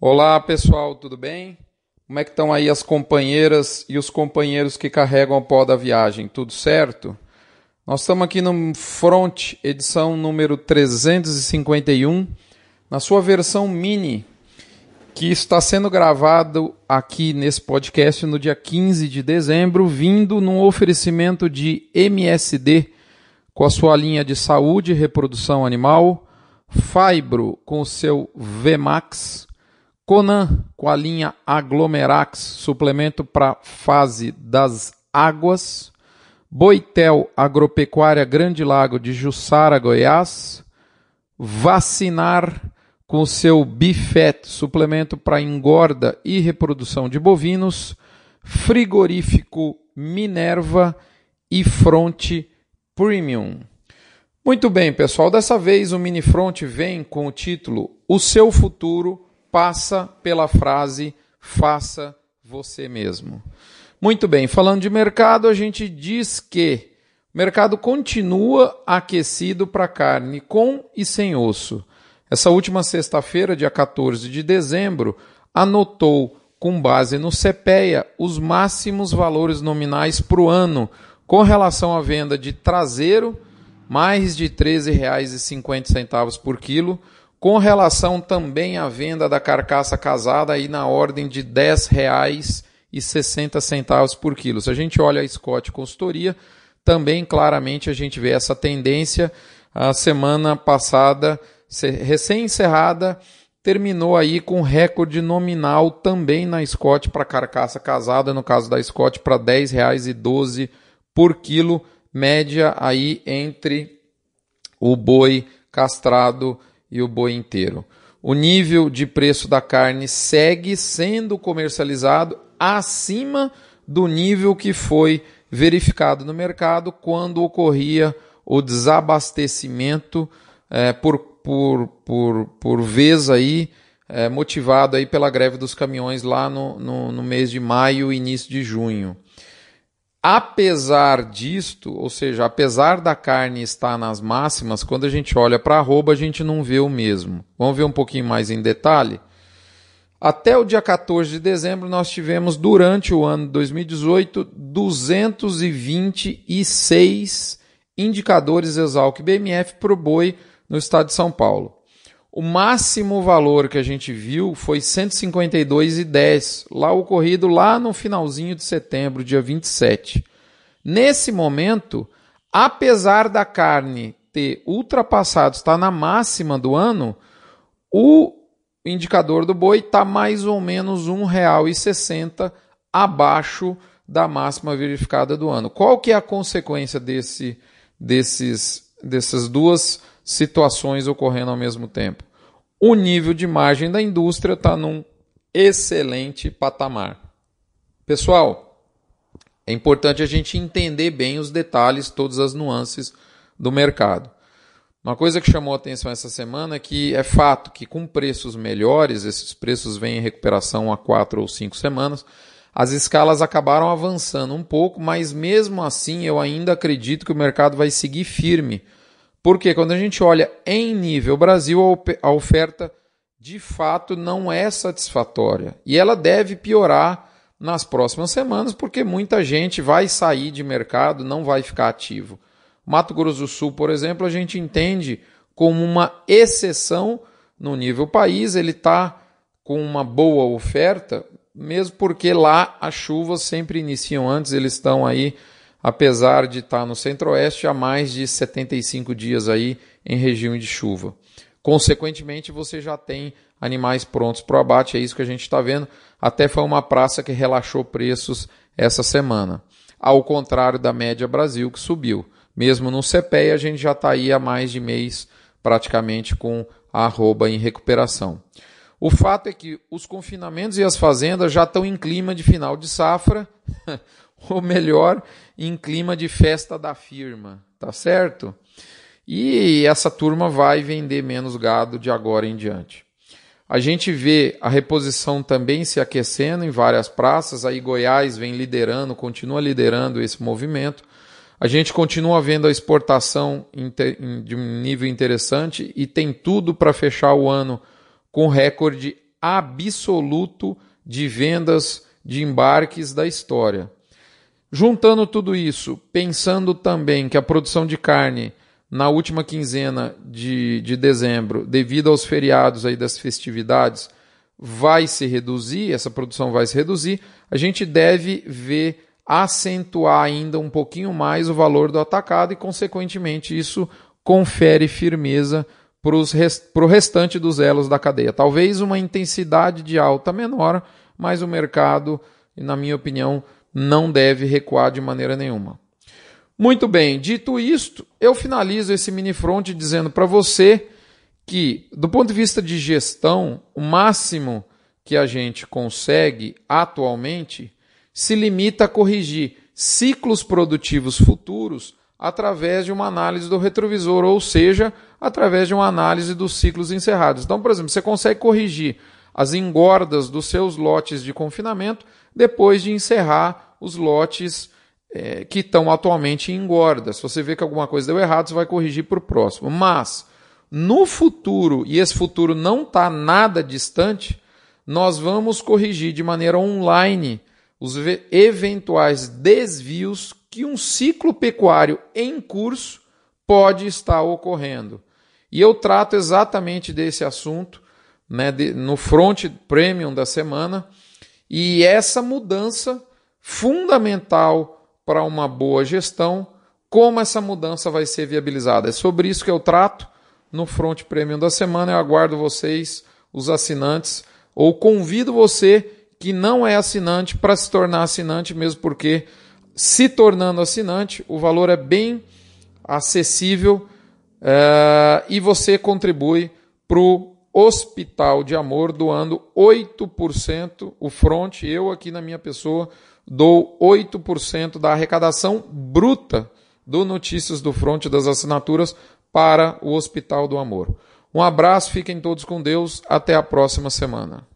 Olá pessoal, tudo bem? Como é que estão aí as companheiras e os companheiros que carregam o pó da viagem? Tudo certo? Nós estamos aqui no Front, edição número 351, na sua versão mini, que está sendo gravado aqui nesse podcast no dia 15 de dezembro, vindo num oferecimento de MSD com a sua linha de saúde e reprodução animal, Fibro com o seu VMAX, Conan com a linha Aglomerax, suplemento para fase das águas. Boitel Agropecuária Grande Lago de Jussara, Goiás. Vacinar com o seu Bifet, suplemento para engorda e reprodução de bovinos. Frigorífico Minerva e Fronte Premium. Muito bem, pessoal. Dessa vez o Mini Front vem com o título O seu futuro passa pela frase faça você mesmo. Muito bem, falando de mercado, a gente diz que o mercado continua aquecido para carne com e sem osso. Essa última sexta-feira, dia 14 de dezembro, anotou, com base no CPEA, os máximos valores nominais para o ano com relação à venda de traseiro, mais de R$ 13,50 por quilo, com relação também à venda da carcaça casada aí na ordem de R$ 10,60 por quilo. Se a gente olha a Scott Consultoria, também claramente a gente vê essa tendência. A semana passada, recém-encerrada, terminou aí com recorde nominal também na Scott para carcaça casada, no caso da Scott para R$ 10,12 por quilo, média aí entre o boi castrado e o boi inteiro. O nível de preço da carne segue sendo comercializado acima do nível que foi verificado no mercado quando ocorria o desabastecimento é, por, por, por, por vez aí, é, motivado aí pela greve dos caminhões lá no, no, no mês de maio e início de junho. Apesar disto, ou seja, apesar da carne estar nas máximas, quando a gente olha para a arroba, a gente não vê o mesmo. Vamos ver um pouquinho mais em detalhe? Até o dia 14 de dezembro, nós tivemos, durante o ano de 2018, 226 indicadores Exalc BMF para o boi no estado de São Paulo. O máximo valor que a gente viu foi 152,10, lá ocorrido lá no finalzinho de setembro, dia 27. Nesse momento, apesar da carne ter ultrapassado, está na máxima do ano, o indicador do boi está mais ou menos R$ 1,60 abaixo da máxima verificada do ano. Qual que é a consequência desse, desses, dessas duas situações ocorrendo ao mesmo tempo. O nível de margem da indústria está num excelente patamar. Pessoal, é importante a gente entender bem os detalhes, todas as nuances do mercado. Uma coisa que chamou atenção essa semana é que é fato que com preços melhores, esses preços vêm em recuperação há quatro ou cinco semanas, as escalas acabaram avançando um pouco, mas mesmo assim eu ainda acredito que o mercado vai seguir firme porque quando a gente olha em nível Brasil, a oferta de fato não é satisfatória. E ela deve piorar nas próximas semanas, porque muita gente vai sair de mercado, não vai ficar ativo. Mato Grosso do Sul, por exemplo, a gente entende como uma exceção no nível país, ele está com uma boa oferta, mesmo porque lá as chuvas sempre iniciam antes, eles estão aí apesar de estar no centro-oeste há mais de 75 dias aí em regime de chuva. Consequentemente, você já tem animais prontos para o abate, é isso que a gente está vendo. Até foi uma praça que relaxou preços essa semana. Ao contrário da média Brasil, que subiu. Mesmo no CPE, a gente já está aí há mais de mês praticamente com a arroba em recuperação. O fato é que os confinamentos e as fazendas já estão em clima de final de safra, ou melhor, em clima de festa da firma, tá certo? E essa turma vai vender menos gado de agora em diante. A gente vê a reposição também se aquecendo em várias praças, aí Goiás vem liderando, continua liderando esse movimento. A gente continua vendo a exportação de um nível interessante e tem tudo para fechar o ano com recorde absoluto de vendas de embarques da história. Juntando tudo isso, pensando também que a produção de carne na última quinzena de, de dezembro, devido aos feriados aí das festividades, vai se reduzir, essa produção vai se reduzir, a gente deve ver acentuar ainda um pouquinho mais o valor do atacado e, consequentemente, isso confere firmeza para o restante dos elos da cadeia. Talvez uma intensidade de alta menor, mas o mercado, na minha opinião, não deve recuar de maneira nenhuma. Muito bem, dito isto, eu finalizo esse mini front dizendo para você que, do ponto de vista de gestão, o máximo que a gente consegue atualmente se limita a corrigir ciclos produtivos futuros através de uma análise do retrovisor, ou seja, através de uma análise dos ciclos encerrados. Então, por exemplo, você consegue corrigir as engordas dos seus lotes de confinamento depois de encerrar os lotes é, que estão atualmente em engorda. Se você vê que alguma coisa deu errado, você vai corrigir para o próximo. Mas, no futuro, e esse futuro não está nada distante, nós vamos corrigir de maneira online os eventuais desvios que um ciclo pecuário em curso pode estar ocorrendo. E eu trato exatamente desse assunto né, de, no front premium da semana. E essa mudança fundamental para uma boa gestão, como essa mudança vai ser viabilizada. É sobre isso que eu trato no front premium da semana. Eu aguardo vocês, os assinantes, ou convido você que não é assinante para se tornar assinante, mesmo porque se tornando assinante, o valor é bem acessível é, e você contribui para o Hospital de Amor doando 8%. O front, eu aqui na minha pessoa, dou 8% da arrecadação bruta do Notícias do Front das assinaturas para o Hospital do Amor. Um abraço, fiquem todos com Deus, até a próxima semana.